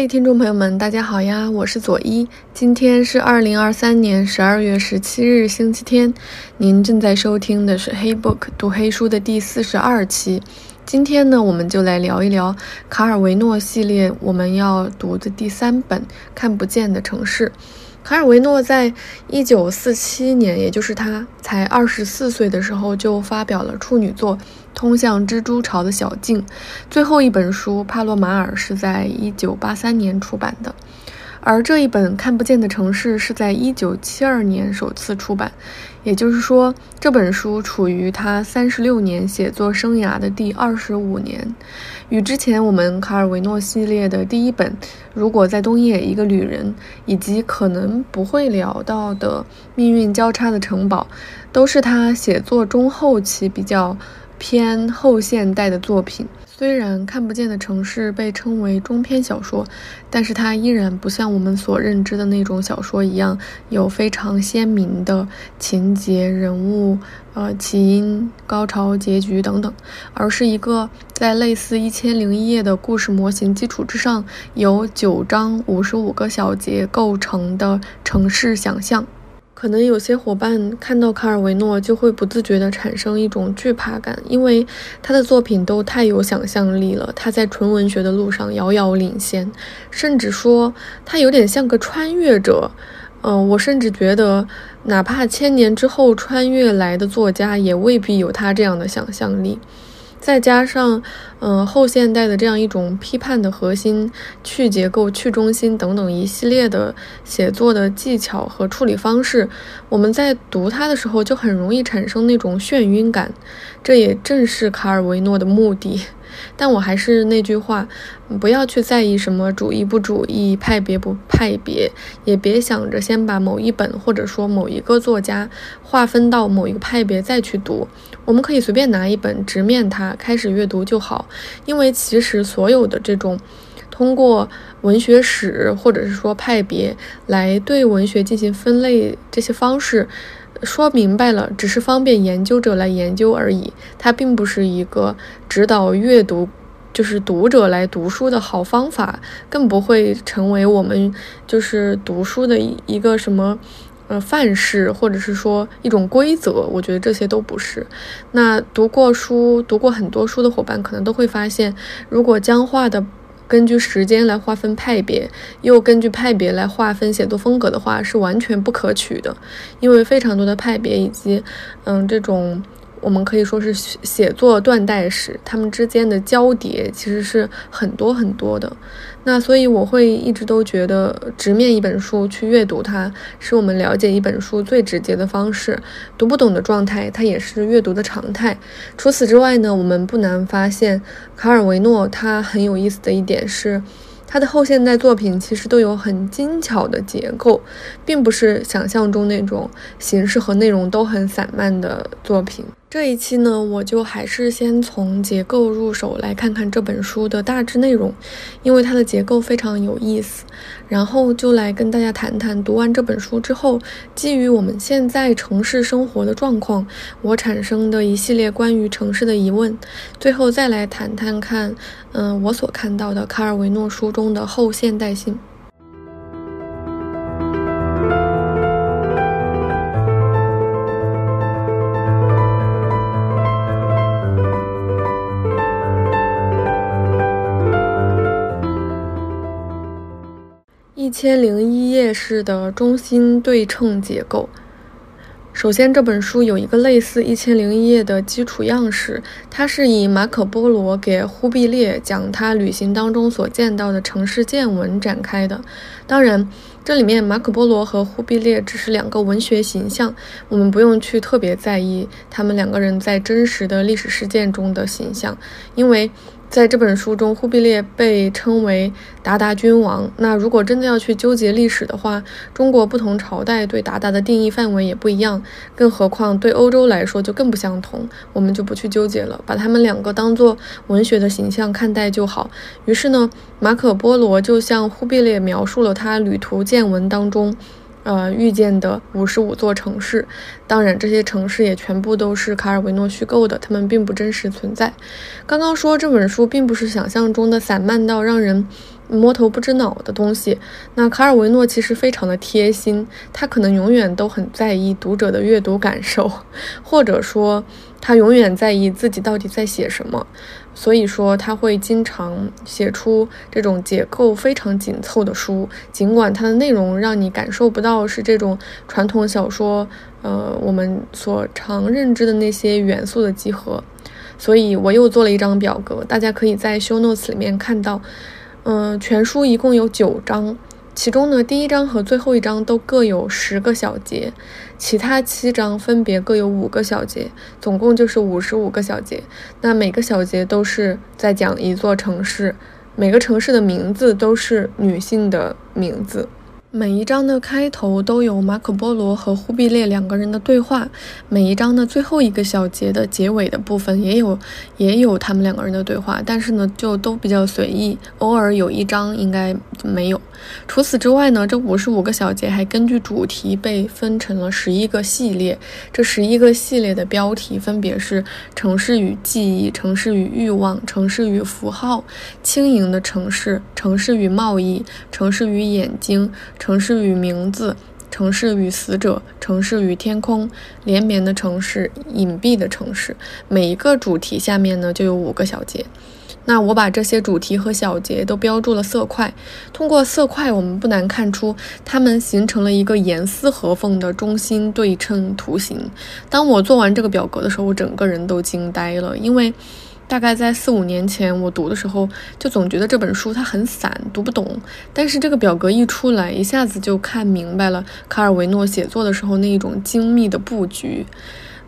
嘿，听众朋友们，大家好呀！我是左一，今天是二零二三年十二月十七日，星期天。您正在收听的是《黑 book 读黑书》的第四十二期。今天呢，我们就来聊一聊卡尔维诺系列我们要读的第三本《看不见的城市》。卡尔维诺在一九四七年，也就是他才二十四岁的时候，就发表了处女作《通向蜘蛛巢的小径》。最后一本书《帕洛马尔》是在一九八三年出版的。而这一本《看不见的城市》是在一九七二年首次出版，也就是说，这本书处于他三十六年写作生涯的第二十五年，与之前我们卡尔维诺系列的第一本《如果在冬夜一个旅人》以及可能不会聊到的《命运交叉的城堡》，都是他写作中后期比较偏后现代的作品。虽然看不见的城市被称为中篇小说，但是它依然不像我们所认知的那种小说一样有非常鲜明的情节、人物、呃起因、高潮、结局等等，而是一个在类似《一千零一夜》的故事模型基础之上，由九章五十五个小节构成的城市想象。可能有些伙伴看到卡尔维诺就会不自觉地产生一种惧怕感，因为他的作品都太有想象力了。他在纯文学的路上遥遥领先，甚至说他有点像个穿越者。嗯，我甚至觉得，哪怕千年之后穿越来的作家，也未必有他这样的想象力。再加上，嗯，后现代的这样一种批判的核心、去结构、去中心等等一系列的写作的技巧和处理方式，我们在读它的时候就很容易产生那种眩晕感。这也正是卡尔维诺的目的。但我还是那句话，不要去在意什么主义不主义、派别不派别，也别想着先把某一本或者说某一个作家划分到某一个派别再去读。我们可以随便拿一本，直面它，开始阅读就好。因为其实所有的这种通过文学史或者是说派别来对文学进行分类这些方式。说明白了，只是方便研究者来研究而已。它并不是一个指导阅读，就是读者来读书的好方法，更不会成为我们就是读书的一个什么呃范式，或者是说一种规则。我觉得这些都不是。那读过书、读过很多书的伙伴，可能都会发现，如果僵化的。根据时间来划分派别，又根据派别来划分写作风格的话，是完全不可取的，因为非常多的派别以及，嗯，这种。我们可以说是写写作断代史，他们之间的交叠其实是很多很多的。那所以我会一直都觉得，直面一本书去阅读它，是我们了解一本书最直接的方式。读不懂的状态，它也是阅读的常态。除此之外呢，我们不难发现，卡尔维诺他很有意思的一点是。他的后现代作品其实都有很精巧的结构，并不是想象中那种形式和内容都很散漫的作品。这一期呢，我就还是先从结构入手来看看这本书的大致内容，因为它的结构非常有意思。然后就来跟大家谈谈读完这本书之后，基于我们现在城市生活的状况，我产生的一系列关于城市的疑问。最后再来谈谈看，嗯，我所看到的卡尔维诺书中的后现代性。一千零一夜式的中心对称结构。首先，这本书有一个类似《一千零一夜》的基础样式，它是以马可·波罗给忽必烈讲他旅行当中所见到的城市见闻展开的。当然，这里面马可·波罗和忽必烈只是两个文学形象，我们不用去特别在意他们两个人在真实的历史事件中的形象，因为。在这本书中，忽必烈被称为鞑靼君王。那如果真的要去纠结历史的话，中国不同朝代对鞑靼的定义范围也不一样，更何况对欧洲来说就更不相同。我们就不去纠结了，把他们两个当做文学的形象看待就好。于是呢，马可·波罗就向忽必烈描述了他旅途见闻当中。呃，遇见的五十五座城市，当然这些城市也全部都是卡尔维诺虚构的，他们并不真实存在。刚刚说这本书并不是想象中的散漫到让人摸头不知脑的东西。那卡尔维诺其实非常的贴心，他可能永远都很在意读者的阅读感受，或者说他永远在意自己到底在写什么。所以说他会经常写出这种结构非常紧凑的书，尽管它的内容让你感受不到是这种传统小说，呃，我们所常认知的那些元素的集合。所以我又做了一张表格，大家可以在 show notes 里面看到，嗯，全书一共有九章，其中呢，第一章和最后一章都各有十个小节，其他七章分别各有五个小节，总共就是五十五个小节。那每个小节都是在讲一座城市，每个城市的名字都是女性的名字。每一章的开头都有马可波罗和忽必烈两个人的对话，每一章的最后一个小节的结尾的部分也有也有他们两个人的对话，但是呢就都比较随意，偶尔有一章应该没有。除此之外呢，这五十五个小节还根据主题被分成了十一个系列，这十一个系列的标题分别是城市与记忆、城市与欲望、城市与符号、轻盈的城市、城市与贸易、城市与眼睛。城市与名字，城市与死者，城市与天空，连绵的城市，隐蔽的城市。每一个主题下面呢，就有五个小节。那我把这些主题和小节都标注了色块。通过色块，我们不难看出，它们形成了一个严丝合缝的中心对称图形。当我做完这个表格的时候，我整个人都惊呆了，因为。大概在四五年前，我读的时候就总觉得这本书它很散，读不懂。但是这个表格一出来，一下子就看明白了卡尔维诺写作的时候那一种精密的布局。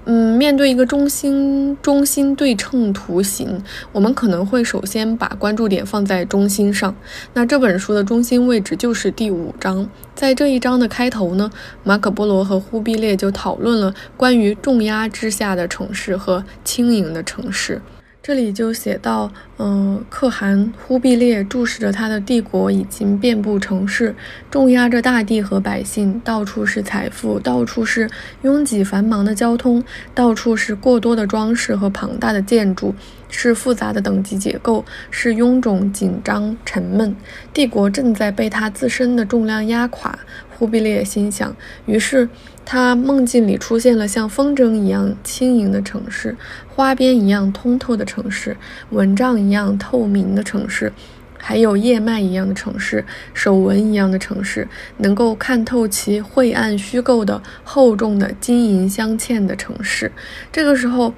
嗯，面对一个中心中心对称图形，我们可能会首先把关注点放在中心上。那这本书的中心位置就是第五章。在这一章的开头呢，马可波罗和忽必烈就讨论了关于重压之下的城市和轻盈的城市。这里就写到，嗯，可汗忽必烈注视着他的帝国已经遍布城市，重压着大地和百姓，到处是财富，到处是拥挤繁忙的交通，到处是过多的装饰和庞大的建筑，是复杂的等级结构，是臃肿、紧张、沉闷。帝国正在被他自身的重量压垮。忽必烈心想，于是他梦境里出现了像风筝一样轻盈的城市，花边一样通透的城市，蚊帐一样透明的城市，还有叶脉一样的城市，手纹一样的城市，能够看透其晦暗虚构的厚重的金银镶嵌的城市。这个时候。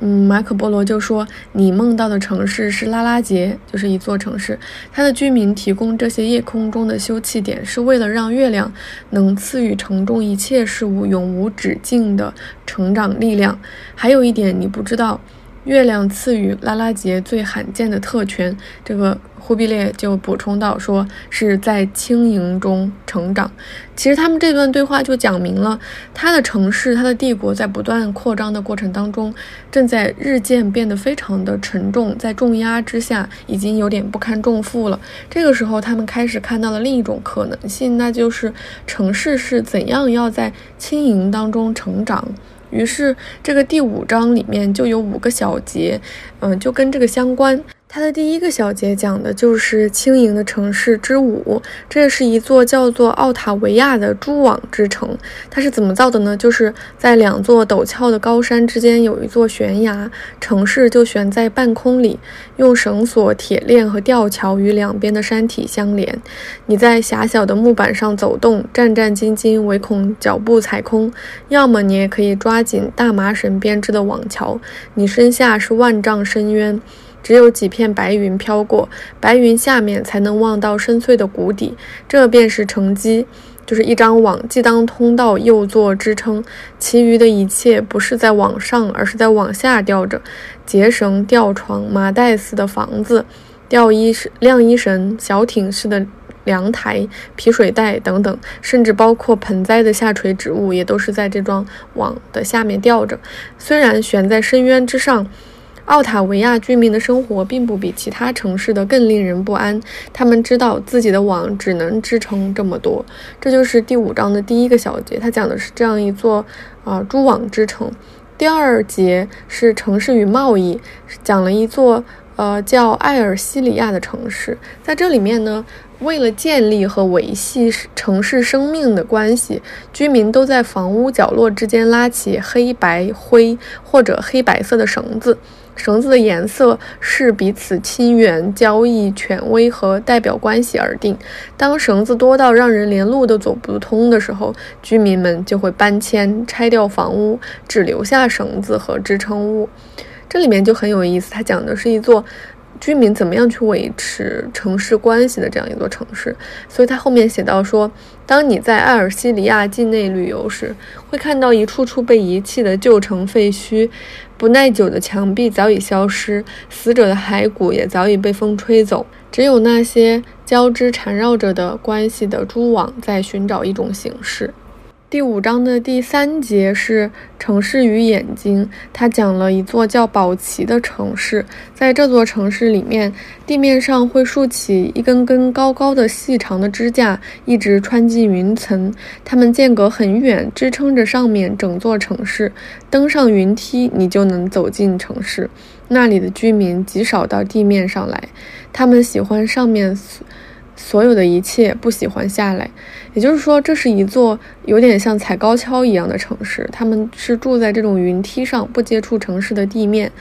嗯，马可波罗就说：“你梦到的城市是拉拉杰，就是一座城市。它的居民提供这些夜空中的休憩点，是为了让月亮能赐予城中一切事物永无止境的成长力量。还有一点你不知道。”月亮赐予拉拉杰最罕见的特权，这个忽必烈就补充到，说是在轻盈中成长。其实他们这段对话就讲明了，他的城市、他的帝国在不断扩张的过程当中，正在日渐变得非常的沉重，在重压之下已经有点不堪重负了。这个时候，他们开始看到了另一种可能性，那就是城市是怎样要在轻盈当中成长。于是，这个第五章里面就有五个小节，嗯，就跟这个相关。它的第一个小节讲的就是轻盈的城市之舞，这是一座叫做奥塔维亚的蛛网之城。它是怎么造的呢？就是在两座陡峭的高山之间有一座悬崖，城市就悬在半空里，用绳索、铁链和吊桥与两边的山体相连。你在狭小的木板上走动，战战兢兢，唯恐脚步踩空；要么你也可以抓紧大麻绳编织的网桥。你身下是万丈深渊。只有几片白云飘过，白云下面才能望到深邃的谷底。这便是城基，就是一张网，既当通道又做支撑。其余的一切不是在往上，而是在往下吊着：结绳、吊床、麻袋似的房子、吊衣绳、晾衣绳、小艇式的凉台、皮水袋等等，甚至包括盆栽的下垂植物，也都是在这桩网的下面吊着。虽然悬在深渊之上。奥塔维亚居民的生活并不比其他城市的更令人不安。他们知道自己的网只能支撑这么多。这就是第五章的第一个小节，它讲的是这样一座啊蛛网之城。第二节是城市与贸易，讲了一座呃，叫艾尔西里亚的城市。在这里面呢，为了建立和维系城市生命的关系，居民都在房屋角落之间拉起黑白灰或者黑白色的绳子。绳子的颜色是彼此亲缘、交易、权威和代表关系而定。当绳子多到让人连路都走不通的时候，居民们就会搬迁、拆掉房屋，只留下绳子和支撑物。这里面就很有意思，它讲的是一座。居民怎么样去维持城市关系的这样一座城市？所以他后面写到说，当你在艾尔西里亚境内旅游时，会看到一处处被遗弃的旧城废墟，不耐久的墙壁早已消失，死者的骸骨也早已被风吹走，只有那些交织缠绕着的关系的蛛网在寻找一种形式。第五章的第三节是城市与眼睛，它讲了一座叫宝奇的城市。在这座城市里面，地面上会竖起一根根高高的、细长的支架，一直穿进云层。它们间隔很远，支撑着上面整座城市。登上云梯，你就能走进城市。那里的居民极少到地面上来，他们喜欢上面。所有的一切不喜欢下来，也就是说，这是一座有点像踩高跷一样的城市。他们是住在这种云梯上，不接触城市的地面。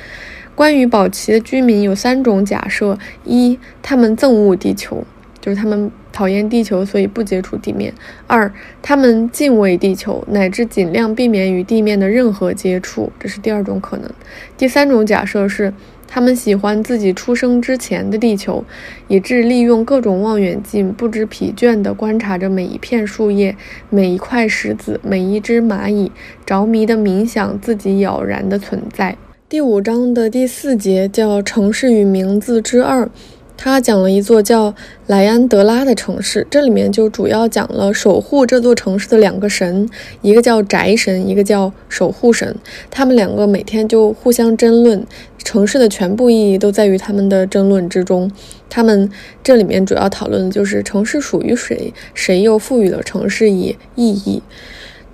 关于宝奇的居民有三种假设：一，他们憎恶地球，就是他们讨厌地球，所以不接触地面；二，他们敬畏地球，乃至尽量避免与地面的任何接触，这是第二种可能；第三种假设是。他们喜欢自己出生之前的地球，以致利用各种望远镜，不知疲倦地观察着每一片树叶、每一块石子、每一只蚂蚁，着迷地冥想自己杳然的存在。第五章的第四节叫“城市与名字之二”。他讲了一座叫莱安德拉的城市，这里面就主要讲了守护这座城市的两个神，一个叫宅神，一个叫守护神。他们两个每天就互相争论，城市的全部意义都在于他们的争论之中。他们这里面主要讨论的就是城市属于谁，谁又赋予了城市以意义。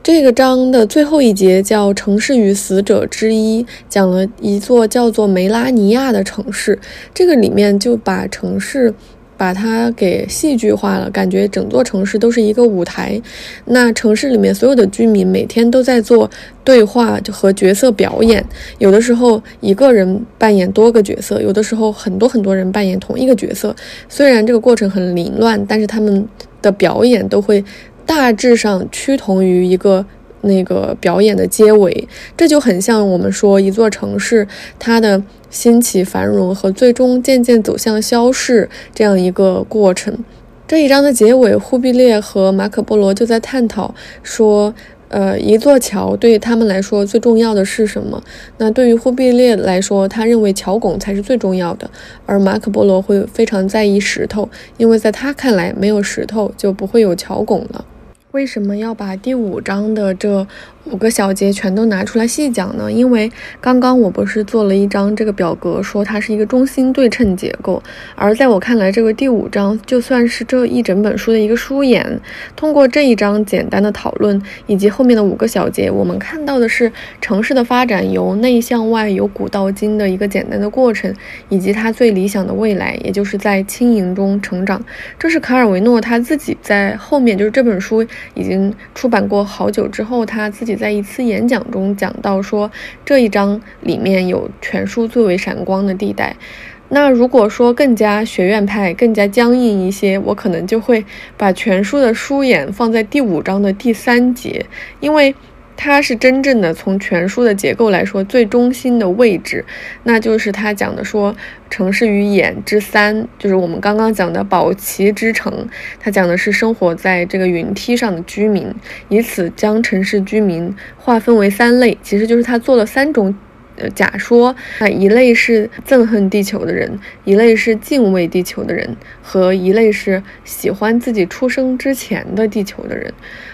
这个章的最后一节叫《城市与死者之一》，讲了一座叫做梅拉尼亚的城市。这个里面就把城市把它给戏剧化了，感觉整座城市都是一个舞台。那城市里面所有的居民每天都在做对话和角色表演，有的时候一个人扮演多个角色，有的时候很多很多人扮演同一个角色。虽然这个过程很凌乱，但是他们的表演都会。大致上趋同于一个那个表演的结尾，这就很像我们说一座城市它的兴起繁荣和最终渐渐走向消逝这样一个过程。这一章的结尾，忽必烈和马可波罗就在探讨说，呃，一座桥对他们来说最重要的是什么？那对于忽必烈来说，他认为桥拱才是最重要的，而马可波罗会非常在意石头，因为在他看来，没有石头就不会有桥拱了。为什么要把第五章的这？五个小节全都拿出来细讲呢，因为刚刚我不是做了一张这个表格，说它是一个中心对称结构，而在我看来，这个第五章就算是这一整本书的一个书眼。通过这一章简单的讨论，以及后面的五个小节，我们看到的是城市的发展由内向外、由古到今的一个简单的过程，以及它最理想的未来，也就是在轻盈中成长。这是卡尔维诺他自己在后面，就是这本书已经出版过好久之后，他自己。在一次演讲中讲到说，这一章里面有全书最为闪光的地带。那如果说更加学院派、更加僵硬一些，我可能就会把全书的书眼放在第五章的第三节，因为。它是真正的从全书的结构来说最中心的位置，那就是它讲的说城市与眼之三，就是我们刚刚讲的宝奇之城。它讲的是生活在这个云梯上的居民，以此将城市居民划分为三类，其实就是他做了三种假说那，一类是憎恨地球的人，一类是敬畏地球的人，和一类是喜欢自己出生之前的地球的人。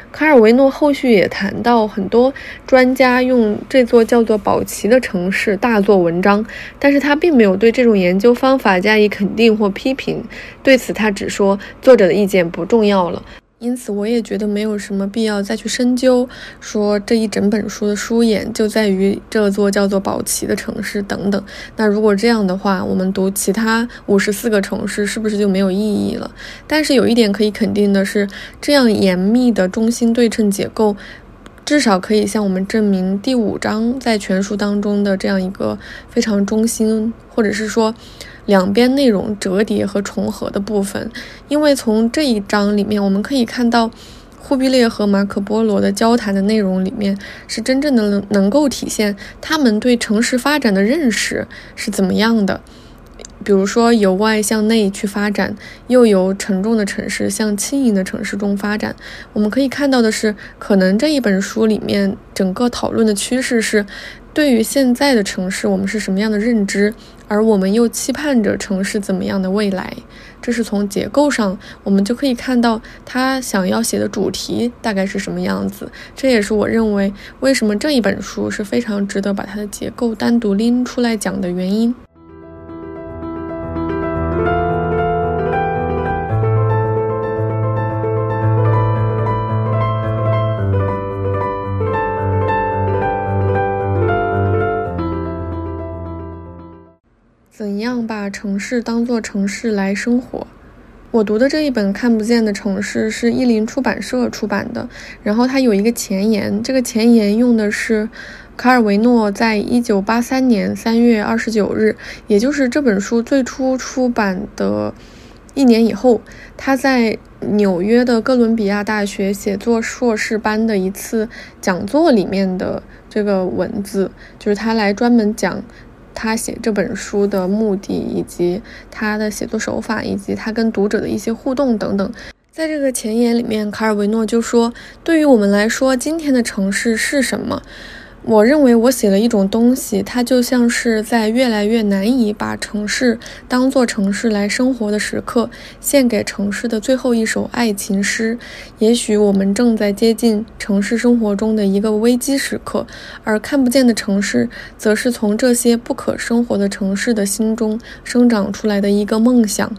卡尔维诺后续也谈到，很多专家用这座叫做宝奇的城市大做文章，但是他并没有对这种研究方法加以肯定或批评。对此，他只说作者的意见不重要了。因此，我也觉得没有什么必要再去深究，说这一整本书的书眼就在于这座叫做宝奇的城市等等。那如果这样的话，我们读其他五十四个城市是不是就没有意义了？但是有一点可以肯定的是，这样严密的中心对称结构，至少可以向我们证明第五章在全书当中的这样一个非常中心，或者是说。两边内容折叠和重合的部分，因为从这一章里面我们可以看到，忽必烈和马可波罗的交谈的内容里面是真正的能能够体现他们对城市发展的认识是怎么样的。比如说由外向内去发展，又由沉重的城市向轻盈的城市中发展。我们可以看到的是，可能这一本书里面整个讨论的趋势是。对于现在的城市，我们是什么样的认知？而我们又期盼着城市怎么样的未来？这是从结构上，我们就可以看到他想要写的主题大概是什么样子。这也是我认为为什么这一本书是非常值得把它的结构单独拎出来讲的原因。城市当做城市来生活？我读的这一本《看不见的城市》是译林出版社出版的，然后它有一个前言，这个前言用的是卡尔维诺在一九八三年三月二十九日，也就是这本书最初出版的一年以后，他在纽约的哥伦比亚大学写作硕士班的一次讲座里面的这个文字，就是他来专门讲。他写这本书的目的，以及他的写作手法，以及他跟读者的一些互动等等，在这个前言里面，卡尔维诺就说：“对于我们来说，今天的城市是什么？”我认为我写了一种东西，它就像是在越来越难以把城市当做城市来生活的时刻，献给城市的最后一首爱情诗。也许我们正在接近城市生活中的一个危机时刻，而看不见的城市，则是从这些不可生活的城市的心中生长出来的一个梦想。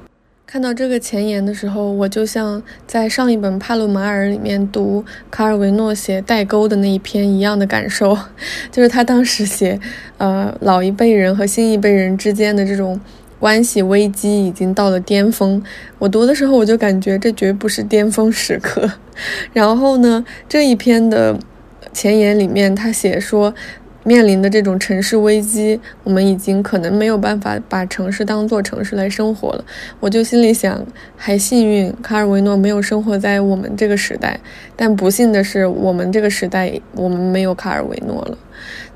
看到这个前言的时候，我就像在上一本《帕鲁马尔》里面读卡尔维诺写代沟的那一篇一样的感受，就是他当时写，呃，老一辈人和新一辈人之间的这种关系危机已经到了巅峰。我读的时候，我就感觉这绝不是巅峰时刻。然后呢，这一篇的前言里面，他写说。面临的这种城市危机，我们已经可能没有办法把城市当做城市来生活了。我就心里想，还幸运卡尔维诺没有生活在我们这个时代，但不幸的是，我们这个时代我们没有卡尔维诺了。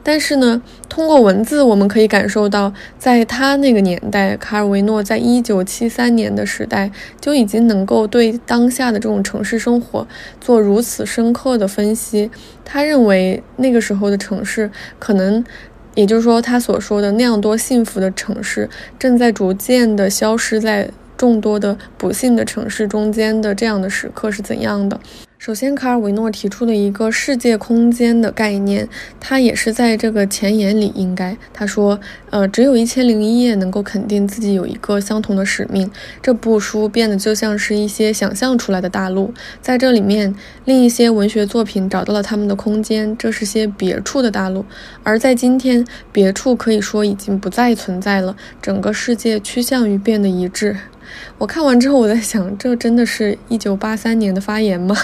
但是呢，通过文字，我们可以感受到，在他那个年代，卡尔维诺在一九七三年的时代就已经能够对当下的这种城市生活做如此深刻的分析。他认为那个时候的城市，可能，也就是说，他所说的那样多幸福的城市，正在逐渐的消失在众多的不幸的城市中间的这样的时刻是怎样的。首先，卡尔维诺提出了一个世界空间的概念，他也是在这个前言里应该他说，呃，只有一千零一夜能够肯定自己有一个相同的使命。这部书变得就像是一些想象出来的大陆，在这里面，另一些文学作品找到了他们的空间，这是些别处的大陆。而在今天，别处可以说已经不再存在了，整个世界趋向于变得一致。我看完之后，我在想，这真的是一九八三年的发言吗？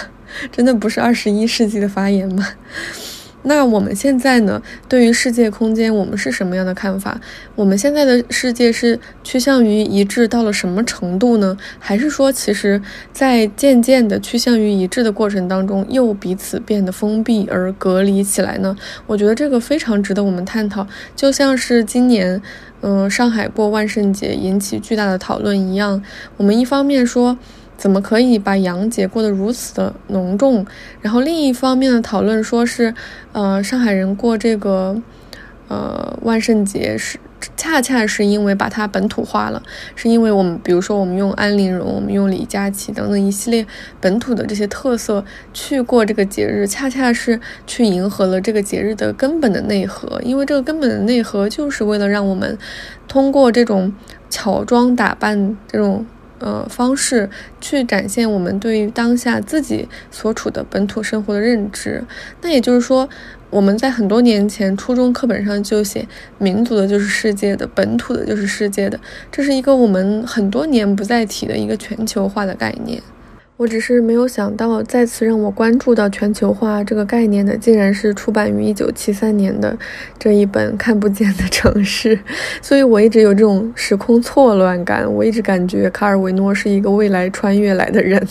真的不是二十一世纪的发言吗？那我们现在呢？对于世界空间，我们是什么样的看法？我们现在的世界是趋向于一致到了什么程度呢？还是说，其实，在渐渐的趋向于一致的过程当中，又彼此变得封闭而隔离起来呢？我觉得这个非常值得我们探讨。就像是今年，嗯，上海过万圣节引起巨大的讨论一样，我们一方面说。怎么可以把洋节过得如此的浓重？然后另一方面的讨论说是，呃，上海人过这个，呃，万圣节是恰恰是因为把它本土化了，是因为我们比如说我们用安陵容，我们用李佳琦等等一系列本土的这些特色去过这个节日，恰恰是去迎合了这个节日的根本的内核，因为这个根本的内核就是为了让我们通过这种乔装打扮这种。呃方式去展现我们对于当下自己所处的本土生活的认知。那也就是说，我们在很多年前初中课本上就写“民族的就是世界的，本土的就是世界的”，这是一个我们很多年不再提的一个全球化的概念。我只是没有想到，再次让我关注到全球化这个概念的，竟然是出版于一九七三年的这一本《看不见的城市》。所以我一直有这种时空错乱感，我一直感觉卡尔维诺是一个未来穿越来的人，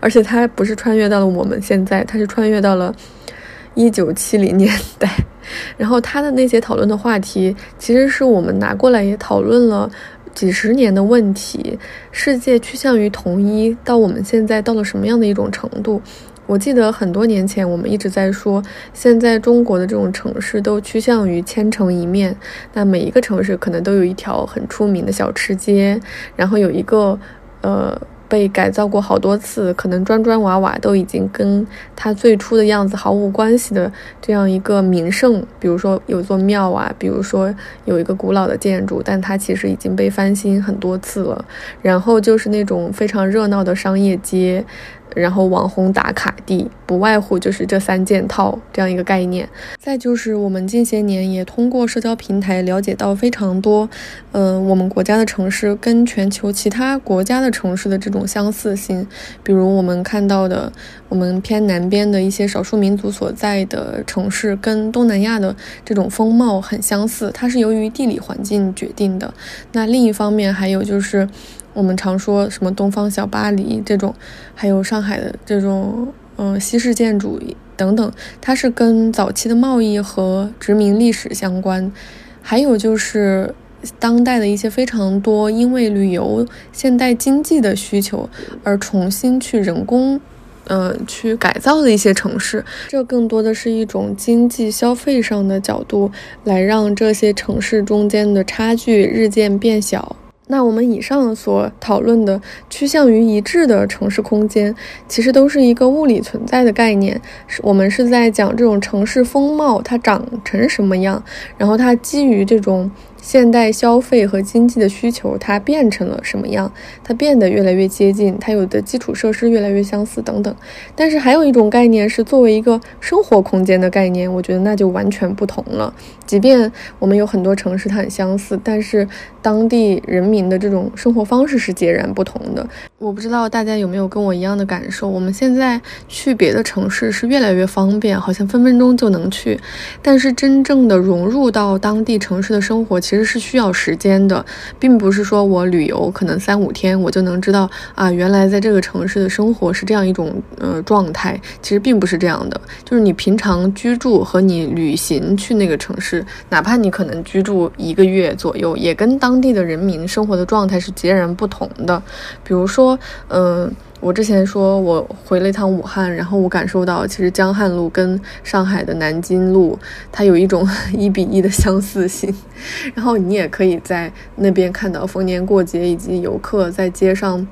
而且他不是穿越到了我们现在，他是穿越到了一九七零年代。然后他的那些讨论的话题，其实是我们拿过来也讨论了。几十年的问题，世界趋向于统一，到我们现在到了什么样的一种程度？我记得很多年前，我们一直在说，现在中国的这种城市都趋向于千城一面，那每一个城市可能都有一条很出名的小吃街，然后有一个，呃。被改造过好多次，可能砖砖瓦瓦都已经跟它最初的样子毫无关系的这样一个名胜，比如说有座庙啊，比如说有一个古老的建筑，但它其实已经被翻新很多次了。然后就是那种非常热闹的商业街。然后网红打卡地不外乎就是这三件套这样一个概念。再就是我们近些年也通过社交平台了解到非常多，嗯，我们国家的城市跟全球其他国家的城市的这种相似性。比如我们看到的，我们偏南边的一些少数民族所在的城市，跟东南亚的这种风貌很相似，它是由于地理环境决定的。那另一方面还有就是。我们常说什么东方小巴黎这种，还有上海的这种，嗯，西式建筑等等，它是跟早期的贸易和殖民历史相关。还有就是当代的一些非常多因为旅游、现代经济的需求而重新去人工，嗯，去改造的一些城市。这更多的是一种经济消费上的角度，来让这些城市中间的差距日渐变小。那我们以上所讨论的趋向于一致的城市空间，其实都是一个物理存在的概念。是我们是在讲这种城市风貌它长成什么样，然后它基于这种。现代消费和经济的需求，它变成了什么样？它变得越来越接近，它有的基础设施越来越相似等等。但是还有一种概念是作为一个生活空间的概念，我觉得那就完全不同了。即便我们有很多城市它很相似，但是当地人民的这种生活方式是截然不同的。我不知道大家有没有跟我一样的感受？我们现在去别的城市是越来越方便，好像分分钟就能去，但是真正的融入到当地城市的生活，其实是需要时间的，并不是说我旅游可能三五天我就能知道啊，原来在这个城市的生活是这样一种呃状态。其实并不是这样的，就是你平常居住和你旅行去那个城市，哪怕你可能居住一个月左右，也跟当地的人民生活的状态是截然不同的。比如说，嗯。我之前说，我回了一趟武汉，然后我感受到，其实江汉路跟上海的南京路，它有一种 一比一的相似性。然后你也可以在那边看到逢年过节以及游客在街上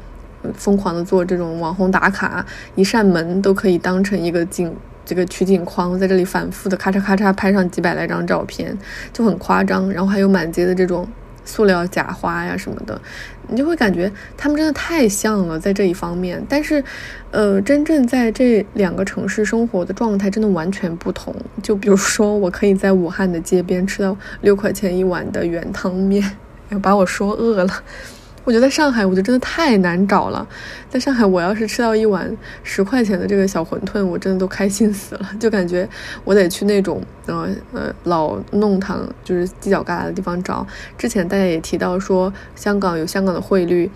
疯狂的做这种网红打卡，一扇门都可以当成一个景，这个取景框，在这里反复的咔嚓咔嚓拍上几百来张照片，就很夸张。然后还有满街的这种。塑料假花呀什么的，你就会感觉他们真的太像了，在这一方面。但是，呃，真正在这两个城市生活的状态真的完全不同。就比如说，我可以在武汉的街边吃到六块钱一碗的原汤面，要把我说饿了。我觉得在上海，我觉得真的太难找了。在上海，我要是吃到一碗十块钱的这个小馄饨，我真的都开心死了。就感觉我得去那种呃呃老弄堂，就是犄角旮旯的地方找。之前大家也提到说，香港有香港的汇率，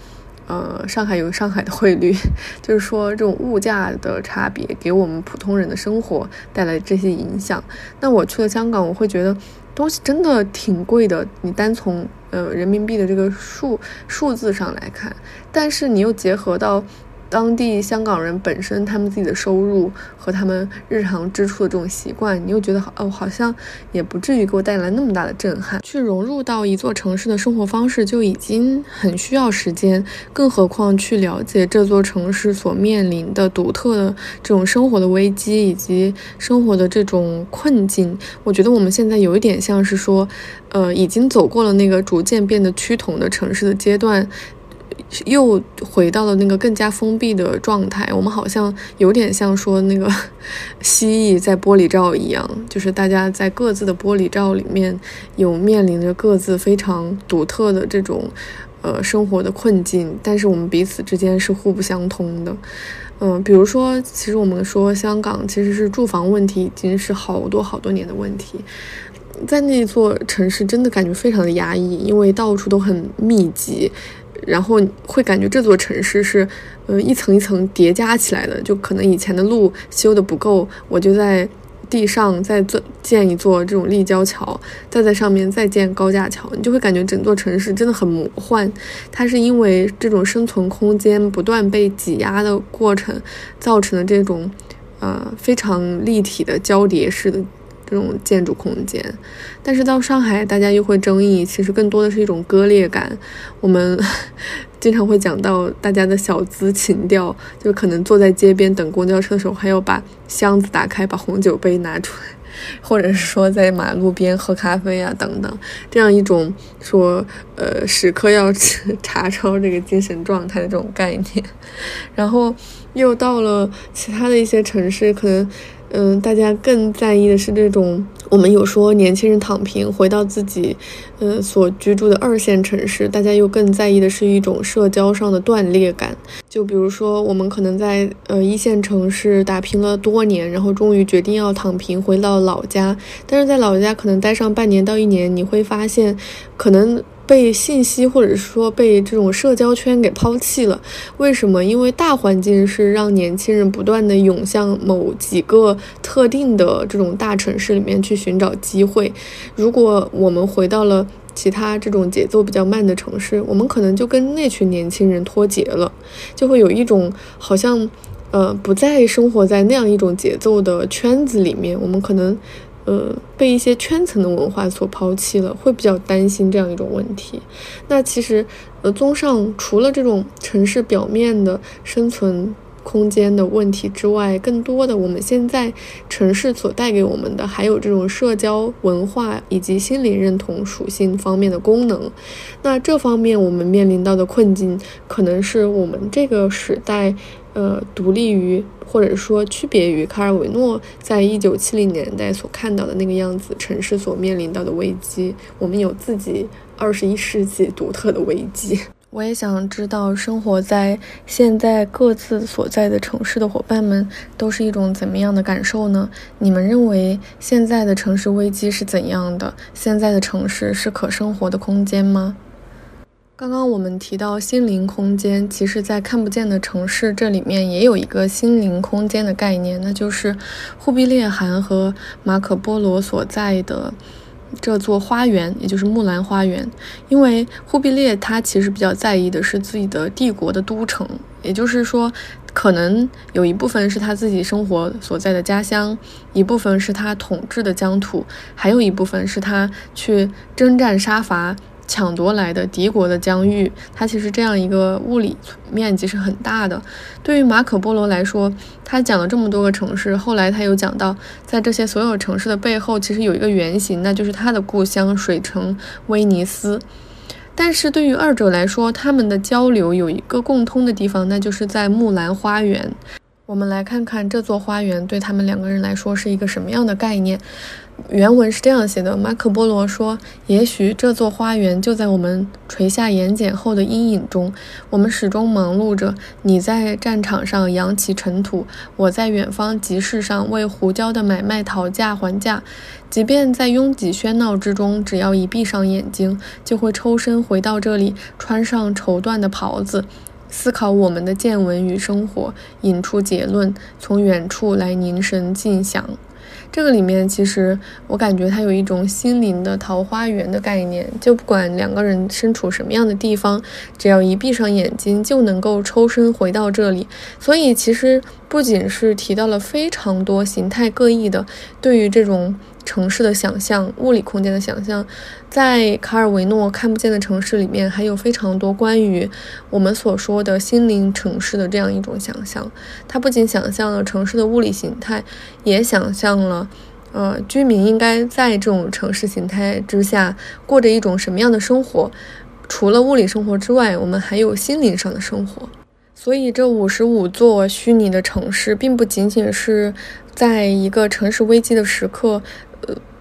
呃，上海有上海的汇率，就是说这种物价的差别给我们普通人的生活带来这些影响。那我去了香港，我会觉得。东西真的挺贵的，你单从呃人民币的这个数数字上来看，但是你又结合到。当地香港人本身他们自己的收入和他们日常支出的这种习惯，你又觉得哦，好像也不至于给我带来那么大的震撼。去融入到一座城市的生活方式就已经很需要时间，更何况去了解这座城市所面临的独特的这种生活的危机以及生活的这种困境。我觉得我们现在有一点像是说，呃，已经走过了那个逐渐变得趋同的城市的阶段。又回到了那个更加封闭的状态。我们好像有点像说那个 蜥蜴在玻璃罩一样，就是大家在各自的玻璃罩里面有面临着各自非常独特的这种呃生活的困境，但是我们彼此之间是互不相通的。嗯，比如说，其实我们说香港其实是住房问题已经是好多好多年的问题。在那座城市，真的感觉非常的压抑，因为到处都很密集，然后会感觉这座城市是，呃，一层一层叠加起来的。就可能以前的路修的不够，我就在地上再做建一座这种立交桥，再在上面再建高架桥，你就会感觉整座城市真的很魔幻。它是因为这种生存空间不断被挤压的过程，造成的这种，呃，非常立体的交叠式的。这种建筑空间，但是到上海，大家又会争议，其实更多的是一种割裂感。我们 经常会讲到大家的小资情调，就可能坐在街边等公交车的时候，还要把箱子打开，把红酒杯拿出来，或者是说在马路边喝咖啡啊等等，这样一种说呃时刻要查抄这个精神状态的这种概念。然后又到了其他的一些城市，可能。嗯，大家更在意的是这种，我们有说年轻人躺平，回到自己，呃，所居住的二线城市，大家又更在意的是一种社交上的断裂感。就比如说，我们可能在呃一线城市打拼了多年，然后终于决定要躺平，回到老家，但是在老家可能待上半年到一年，你会发现，可能。被信息或者说被这种社交圈给抛弃了，为什么？因为大环境是让年轻人不断的涌向某几个特定的这种大城市里面去寻找机会。如果我们回到了其他这种节奏比较慢的城市，我们可能就跟那群年轻人脱节了，就会有一种好像，呃，不再生活在那样一种节奏的圈子里面，我们可能。呃，被一些圈层的文化所抛弃了，会比较担心这样一种问题。那其实，呃，综上，除了这种城市表面的生存空间的问题之外，更多的我们现在城市所带给我们的，还有这种社交文化以及心理认同属性方面的功能。那这方面我们面临到的困境，可能是我们这个时代。呃，独立于或者说区别于卡尔维诺在一九七零年代所看到的那个样子，城市所面临到的危机，我们有自己二十一世纪独特的危机。我也想知道，生活在现在各自所在的城市的伙伴们，都是一种怎么样的感受呢？你们认为现在的城市危机是怎样的？现在的城市是可生活的空间吗？刚刚我们提到心灵空间，其实，在看不见的城市这里面也有一个心灵空间的概念，那就是忽必烈汗和马可波罗所在的这座花园，也就是木兰花园。因为忽必烈他其实比较在意的是自己的帝国的都城，也就是说，可能有一部分是他自己生活所在的家乡，一部分是他统治的疆土，还有一部分是他去征战杀伐。抢夺来的敌国的疆域，它其实这样一个物理面积是很大的。对于马可波罗来说，他讲了这么多个城市，后来他又讲到，在这些所有城市的背后，其实有一个原型，那就是他的故乡水城威尼斯。但是对于二者来说，他们的交流有一个共通的地方，那就是在木兰花园。我们来看看这座花园对他们两个人来说是一个什么样的概念。原文是这样写的：马可波罗说，也许这座花园就在我们垂下眼睑后的阴影中。我们始终忙碌着。你在战场上扬起尘土，我在远方集市上为胡椒的买卖讨价还价。即便在拥挤喧闹之中，只要一闭上眼睛，就会抽身回到这里，穿上绸缎的袍子。思考我们的见闻与生活，引出结论，从远处来凝神静想。这个里面其实我感觉它有一种心灵的桃花源的概念，就不管两个人身处什么样的地方，只要一闭上眼睛，就能够抽身回到这里。所以其实不仅是提到了非常多形态各异的对于这种。城市的想象，物理空间的想象，在卡尔维诺看不见的城市里面，还有非常多关于我们所说的心灵城市的这样一种想象。他不仅想象了城市的物理形态，也想象了，呃，居民应该在这种城市形态之下过着一种什么样的生活。除了物理生活之外，我们还有心灵上的生活。所以，这五十五座虚拟的城市，并不仅仅是在一个城市危机的时刻，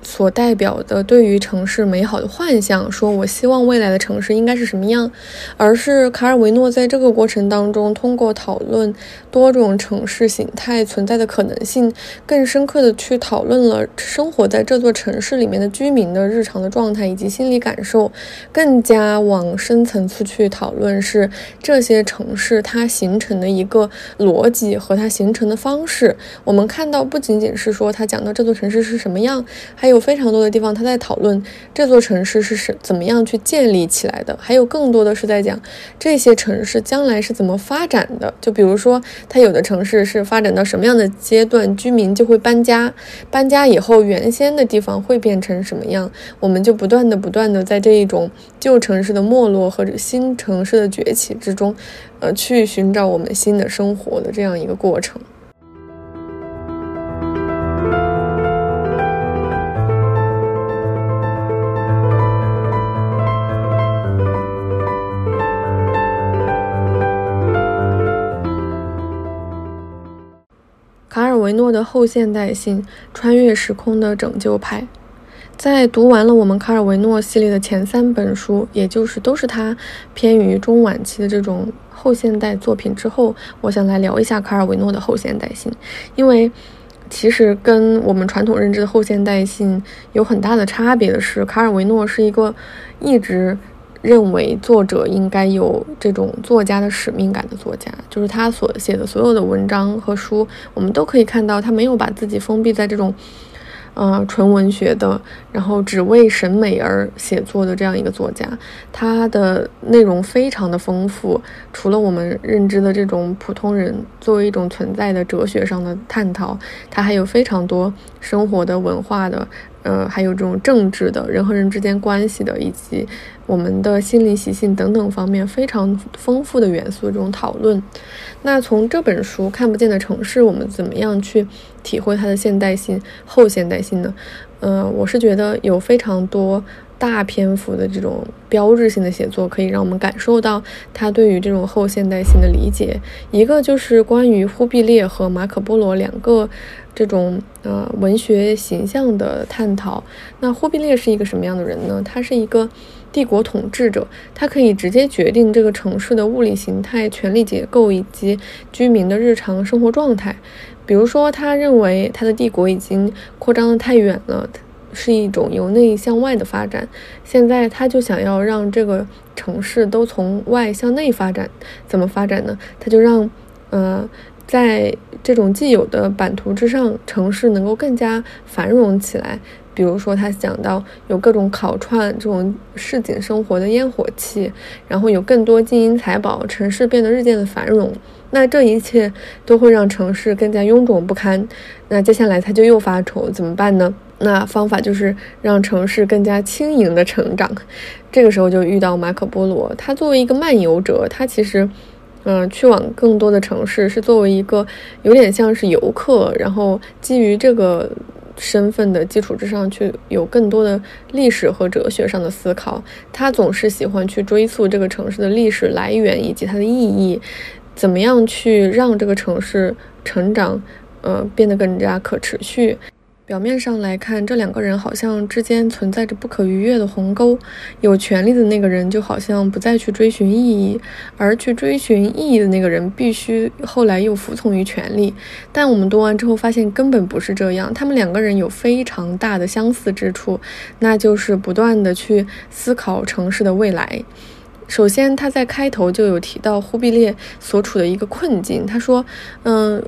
所代表的对于城市美好的幻想，说我希望未来的城市应该是什么样，而是卡尔维诺在这个过程当中，通过讨论多种城市形态存在的可能性，更深刻的去讨论了生活在这座城市里面的居民的日常的状态以及心理感受，更加往深层次去讨论是这些城市它形成的一个逻辑和它形成的方式。我们看到不仅仅是说他讲到这座城市是什么样，还有非常多的地方，他在讨论这座城市是是怎么样去建立起来的，还有更多的是在讲这些城市将来是怎么发展的。就比如说，它有的城市是发展到什么样的阶段，居民就会搬家，搬家以后原先的地方会变成什么样，我们就不断的不断的在这一种旧城市的没落和新城市的崛起之中，呃，去寻找我们新的生活的这样一个过程。的后现代性，穿越时空的拯救派。在读完了我们卡尔维诺系列的前三本书，也就是都是他偏于中晚期的这种后现代作品之后，我想来聊一下卡尔维诺的后现代性，因为其实跟我们传统认知的后现代性有很大的差别的是，卡尔维诺是一个一直。认为作者应该有这种作家的使命感的作家，就是他所写的所有的文章和书，我们都可以看到他没有把自己封闭在这种。呃，纯文学的，然后只为审美而写作的这样一个作家，他的内容非常的丰富。除了我们认知的这种普通人作为一种存在的哲学上的探讨，他还有非常多生活的、文化的，呃，还有这种政治的、人和人之间关系的，以及我们的心理习性等等方面非常丰富的元素这种讨论。那从这本书《看不见的城市》，我们怎么样去？体会它的现代性、后现代性呢？嗯，我是觉得有非常多大篇幅的这种标志性的写作，可以让我们感受到他对于这种后现代性的理解。一个就是关于忽必烈和马可波罗两个这种呃文学形象的探讨。那忽必烈是一个什么样的人呢？他是一个帝国统治者，他可以直接决定这个城市的物理形态、权力结构以及居民的日常生活状态。比如说，他认为他的帝国已经扩张的太远了，是一种由内向外的发展。现在他就想要让这个城市都从外向内发展。怎么发展呢？他就让，呃，在这种既有的版图之上，城市能够更加繁荣起来。比如说，他讲到有各种烤串这种市井生活的烟火气，然后有更多金银财宝，城市变得日渐的繁荣。那这一切都会让城市更加臃肿不堪。那接下来他就又发愁，怎么办呢？那方法就是让城市更加轻盈的成长。这个时候就遇到马可波罗，他作为一个漫游者，他其实，嗯，去往更多的城市是作为一个有点像是游客，然后基于这个身份的基础之上去有更多的历史和哲学上的思考。他总是喜欢去追溯这个城市的历史来源以及它的意义。怎么样去让这个城市成长，呃，变得更加可持续？表面上来看，这两个人好像之间存在着不可逾越的鸿沟。有权利的那个人就好像不再去追寻意义，而去追寻意义的那个人必须后来又服从于权力。但我们读完之后发现根本不是这样，他们两个人有非常大的相似之处，那就是不断的去思考城市的未来。首先，他在开头就有提到忽必烈所处的一个困境。他说：“嗯，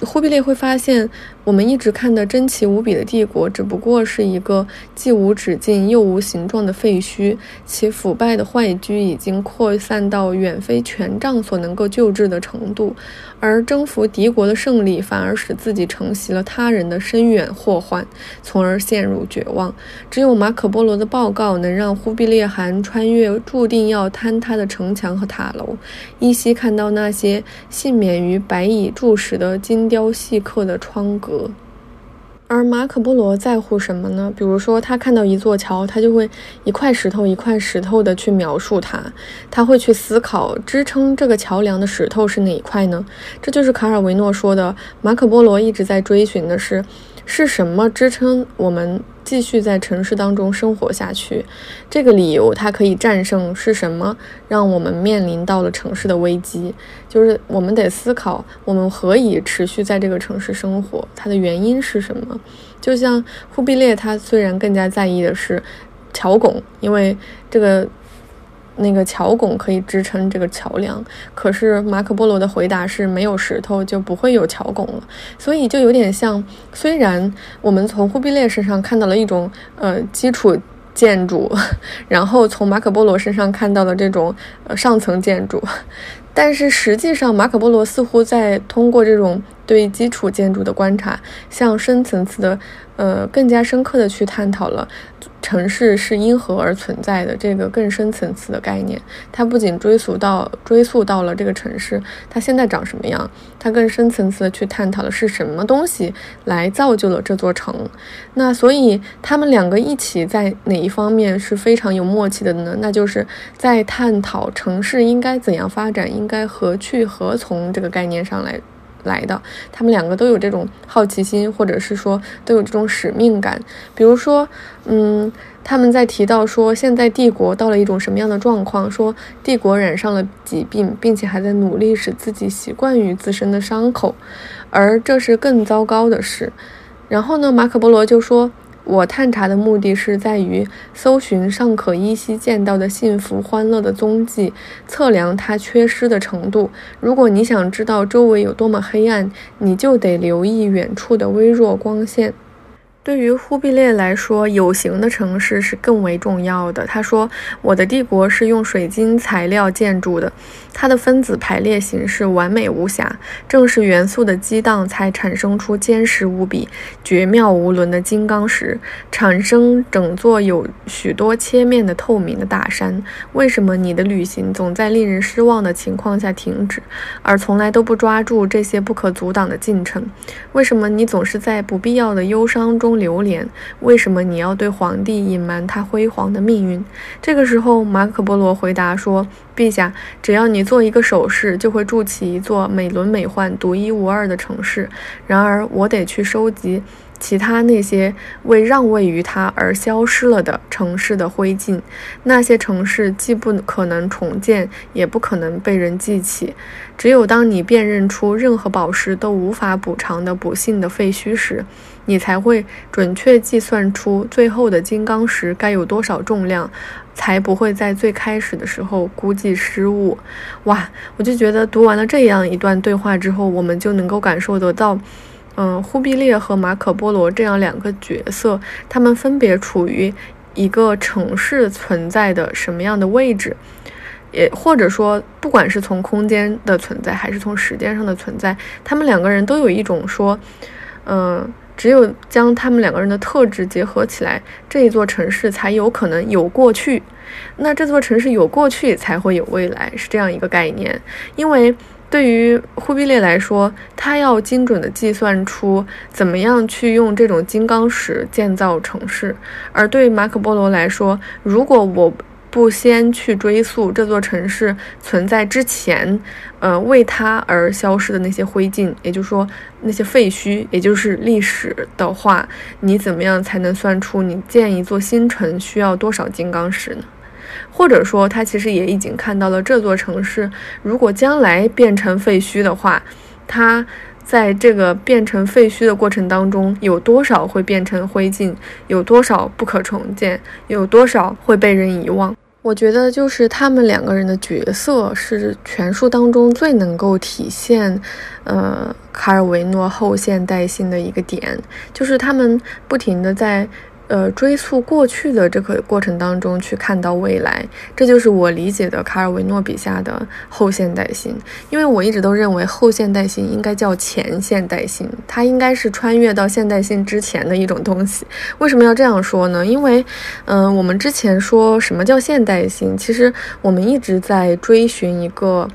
忽必烈会发现。”我们一直看的珍奇无比的帝国，只不过是一个既无止境又无形状的废墟，其腐败的坏疽已经扩散到远非权杖所能够救治的程度，而征服敌国的胜利反而使自己承袭了他人的深远祸患，从而陷入绝望。只有马可波罗的报告能让忽必烈汗穿越注定要坍塌的城墙和塔楼，依稀看到那些幸免于白蚁蛀蚀的精雕细刻的窗格。而马可波罗在乎什么呢？比如说，他看到一座桥，他就会一块石头一块石头的去描述它，他会去思考支撑这个桥梁的石头是哪一块呢？这就是卡尔维诺说的，马可波罗一直在追寻的是。是什么支撑我们继续在城市当中生活下去？这个理由它可以战胜是什么？让我们面临到了城市的危机，就是我们得思考，我们何以持续在这个城市生活？它的原因是什么？就像忽必烈，他虽然更加在意的是桥拱，因为这个。那个桥拱可以支撑这个桥梁，可是马可波罗的回答是没有石头就不会有桥拱了，所以就有点像，虽然我们从忽必烈身上看到了一种呃基础建筑，然后从马可波罗身上看到了这种呃上层建筑，但是实际上马可波罗似乎在通过这种对基础建筑的观察，向深层次的呃更加深刻的去探讨了。城市是因何而存在的？这个更深层次的概念，它不仅追溯到追溯到了这个城市它现在长什么样，它更深层次的去探讨的是什么东西来造就了这座城。那所以他们两个一起在哪一方面是非常有默契的呢？那就是在探讨城市应该怎样发展，应该何去何从这个概念上来。来的，他们两个都有这种好奇心，或者是说都有这种使命感。比如说，嗯，他们在提到说现在帝国到了一种什么样的状况，说帝国染上了疾病，并且还在努力使自己习惯于自身的伤口，而这是更糟糕的事。然后呢，马可波罗就说。我探查的目的是在于搜寻尚可依稀见到的幸福欢乐的踪迹，测量它缺失的程度。如果你想知道周围有多么黑暗，你就得留意远处的微弱光线。对于忽必烈来说，有形的城市是更为重要的。他说：“我的帝国是用水晶材料建筑的，它的分子排列形式完美无瑕。正是元素的激荡，才产生出坚实无比、绝妙无伦的金刚石，产生整座有许多切面的透明的大山。为什么你的旅行总在令人失望的情况下停止，而从来都不抓住这些不可阻挡的进程？为什么你总是在不必要的忧伤中？”流连，为什么你要对皇帝隐瞒他辉煌的命运？这个时候，马可波罗回答说：“陛下，只要你做一个手势，就会筑起一座美轮美奂、独一无二的城市。然而，我得去收集。”其他那些为让位于他而消失了的城市的灰烬，那些城市既不可能重建，也不可能被人记起。只有当你辨认出任何宝石都无法补偿的不幸的废墟时，你才会准确计算出最后的金刚石该有多少重量，才不会在最开始的时候估计失误。哇！我就觉得读完了这样一段对话之后，我们就能够感受得到。嗯，忽必烈和马可波罗这样两个角色，他们分别处于一个城市存在的什么样的位置？也或者说，不管是从空间的存在，还是从时间上的存在，他们两个人都有一种说，嗯，只有将他们两个人的特质结合起来，这一座城市才有可能有过去。那这座城市有过去，才会有未来，是这样一个概念，因为。对于忽必烈来说，他要精准的计算出怎么样去用这种金刚石建造城市；而对马可波罗来说，如果我不先去追溯这座城市存在之前，呃，为它而消失的那些灰烬，也就是说那些废墟，也就是历史的话，你怎么样才能算出你建一座新城需要多少金刚石呢？或者说，他其实也已经看到了这座城市，如果将来变成废墟的话，它在这个变成废墟的过程当中，有多少会变成灰烬，有多少不可重建，有多少会被人遗忘。我觉得，就是他们两个人的角色是全书当中最能够体现，呃，卡尔维诺后现代性的一个点，就是他们不停的在。呃，追溯过去的这个过程当中去看到未来，这就是我理解的卡尔维诺笔下的后现代性。因为我一直都认为后现代性应该叫前现代性，它应该是穿越到现代性之前的一种东西。为什么要这样说呢？因为，嗯，我们之前说什么叫现代性，其实我们一直在追寻一个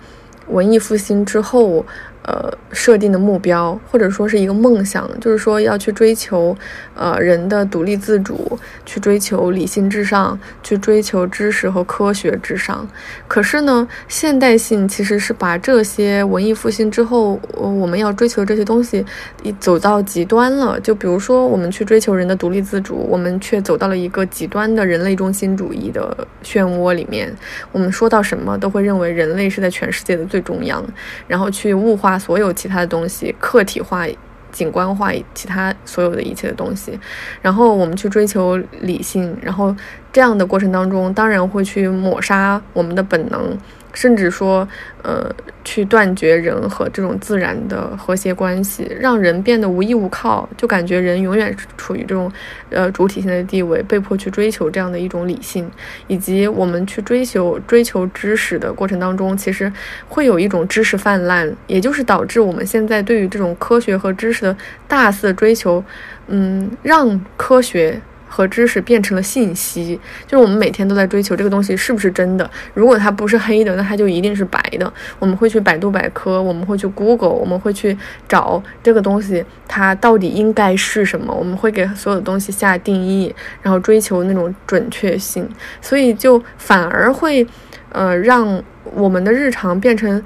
文艺复兴之后。呃，设定的目标，或者说是一个梦想，就是说要去追求，呃，人的独立自主，去追求理性至上，去追求知识和科学至上。可是呢，现代性其实是把这些文艺复兴之后，我们要追求这些东西，一走到极端了。就比如说，我们去追求人的独立自主，我们却走到了一个极端的人类中心主义的漩涡里面。我们说到什么都会认为人类是在全世界的最中央，然后去物化。把所有其他的东西，客体化、景观化，其他所有的一切的东西，然后我们去追求理性，然后这样的过程当中，当然会去抹杀我们的本能。甚至说，呃，去断绝人和这种自然的和谐关系，让人变得无依无靠，就感觉人永远处于这种，呃，主体性的地位，被迫去追求这样的一种理性，以及我们去追求追求知识的过程当中，其实会有一种知识泛滥，也就是导致我们现在对于这种科学和知识的大肆追求，嗯，让科学。和知识变成了信息，就是我们每天都在追求这个东西是不是真的。如果它不是黑的，那它就一定是白的。我们会去百度百科，我们会去 Google，我们会去找这个东西它到底应该是什么。我们会给所有的东西下定义，然后追求那种准确性，所以就反而会，呃，让我们的日常变成。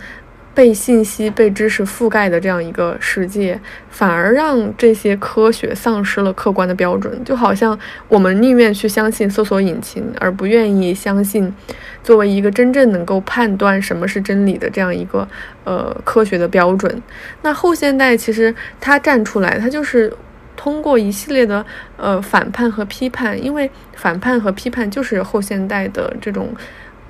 被信息、被知识覆盖的这样一个世界，反而让这些科学丧失了客观的标准。就好像我们宁愿去相信搜索引擎，而不愿意相信作为一个真正能够判断什么是真理的这样一个呃科学的标准。那后现代其实它站出来，它就是通过一系列的呃反叛和批判，因为反叛和批判就是后现代的这种。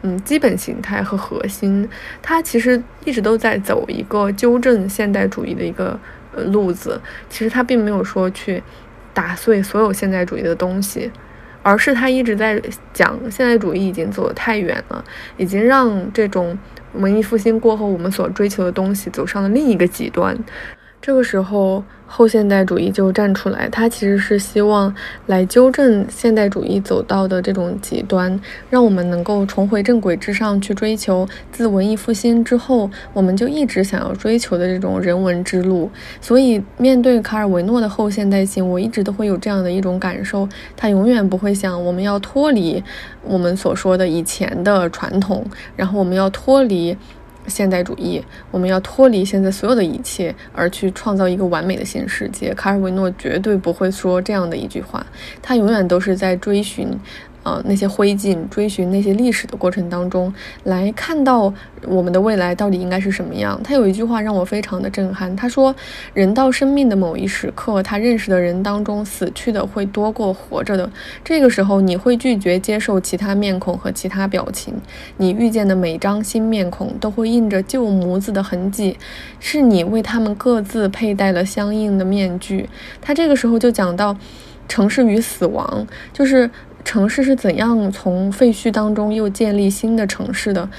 嗯，基本形态和核心，它其实一直都在走一个纠正现代主义的一个呃路子。其实它并没有说去打碎所有现代主义的东西，而是它一直在讲现代主义已经走得太远了，已经让这种文艺复兴过后我们所追求的东西走上了另一个极端。这个时候。后现代主义就站出来，它其实是希望来纠正现代主义走到的这种极端，让我们能够重回正轨之上去追求自文艺复兴之后，我们就一直想要追求的这种人文之路。所以，面对卡尔维诺的后现代性，我一直都会有这样的一种感受：他永远不会想我们要脱离我们所说的以前的传统，然后我们要脱离。现代主义，我们要脱离现在所有的一切，而去创造一个完美的新世界。卡尔维诺绝对不会说这样的一句话，他永远都是在追寻。呃，那些灰烬，追寻那些历史的过程当中，来看到我们的未来到底应该是什么样。他有一句话让我非常的震撼，他说：“人到生命的某一时刻，他认识的人当中，死去的会多过活着的。这个时候，你会拒绝接受其他面孔和其他表情。你遇见的每张新面孔都会印着旧模子的痕迹，是你为他们各自佩戴了相应的面具。”他这个时候就讲到城市与死亡，就是。城市是怎样从废墟当中又建立新的城市的，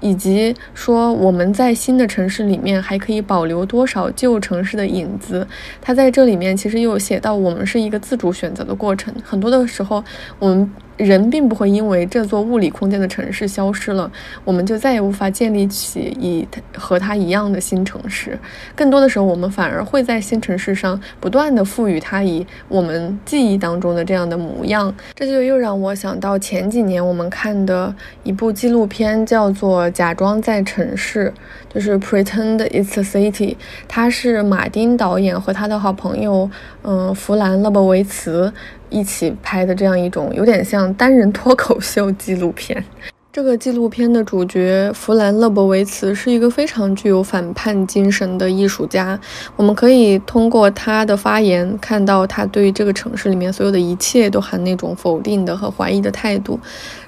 以及说我们在新的城市里面还可以保留多少旧城市的影子？他在这里面其实又有写到，我们是一个自主选择的过程。很多的时候，我们。人并不会因为这座物理空间的城市消失了，我们就再也无法建立起以和它一样的新城市。更多的时候，我们反而会在新城市上不断的赋予它以我们记忆当中的这样的模样。这就又让我想到前几年我们看的一部纪录片，叫做《假装在城市》，就是 Pretend It's a City。它是马丁导演和他的好朋友，嗯，弗兰勒博维茨。一起拍的这样一种有点像单人脱口秀纪录片。这个纪录片的主角弗兰勒伯维茨是一个非常具有反叛精神的艺术家。我们可以通过他的发言看到，他对这个城市里面所有的一切都含那种否定的和怀疑的态度。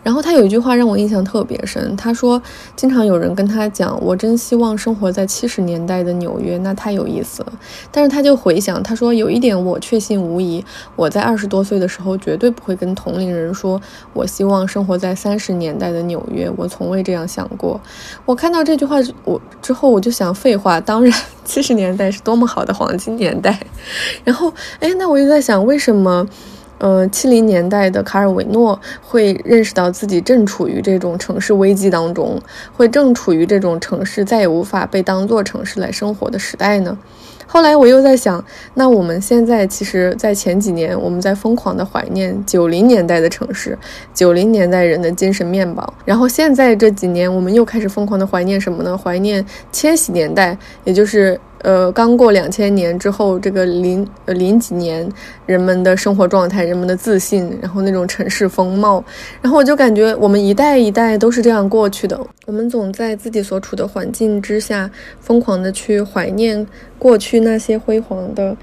然后他有一句话让我印象特别深，他说：“经常有人跟他讲，我真希望生活在七十年代的纽约，那太有意思了。”但是他就回想，他说：“有一点我确信无疑，我在二十多岁的时候绝对不会跟同龄人说，我希望生活在三十年代的纽约，我从未这样想过。”我看到这句话我之后，我就想，废话，当然，七十年代是多么好的黄金年代。然后，哎，那我就在想，为什么？呃，七零年代的卡尔维诺会认识到自己正处于这种城市危机当中，会正处于这种城市再也无法被当做城市来生活的时代呢？后来我又在想，那我们现在其实，在前几年，我们在疯狂的怀念九零年代的城市，九零年代人的精神面貌。然后现在这几年，我们又开始疯狂的怀念什么呢？怀念千禧年代，也就是。呃，刚过两千年之后，这个零呃零几年人们的生活状态、人们的自信，然后那种城市风貌，然后我就感觉我们一代一代都是这样过去的。我们总在自己所处的环境之下，疯狂的去怀念过去那些辉煌的，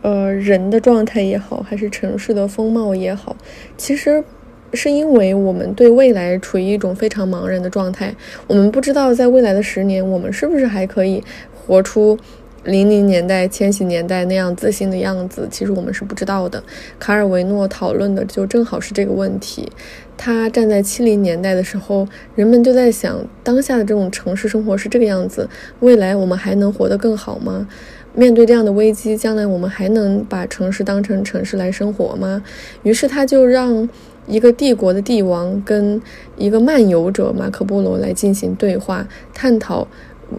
呃人的状态也好，还是城市的风貌也好，其实是因为我们对未来处于一种非常茫然的状态，我们不知道在未来的十年，我们是不是还可以。活出零零年代、千禧年代那样自信的样子，其实我们是不知道的。卡尔维诺讨论的就正好是这个问题。他站在七零年代的时候，人们就在想，当下的这种城市生活是这个样子，未来我们还能活得更好吗？面对这样的危机，将来我们还能把城市当成城市来生活吗？于是他就让一个帝国的帝王跟一个漫游者马可波罗来进行对话，探讨。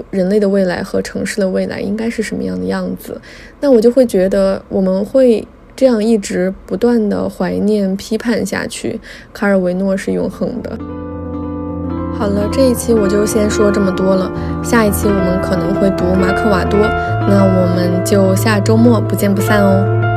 人类的未来和城市的未来应该是什么样的样子？那我就会觉得我们会这样一直不断的怀念、批判下去。卡尔维诺是永恒的。好了，这一期我就先说这么多了。下一期我们可能会读马克瓦多，那我们就下周末不见不散哦。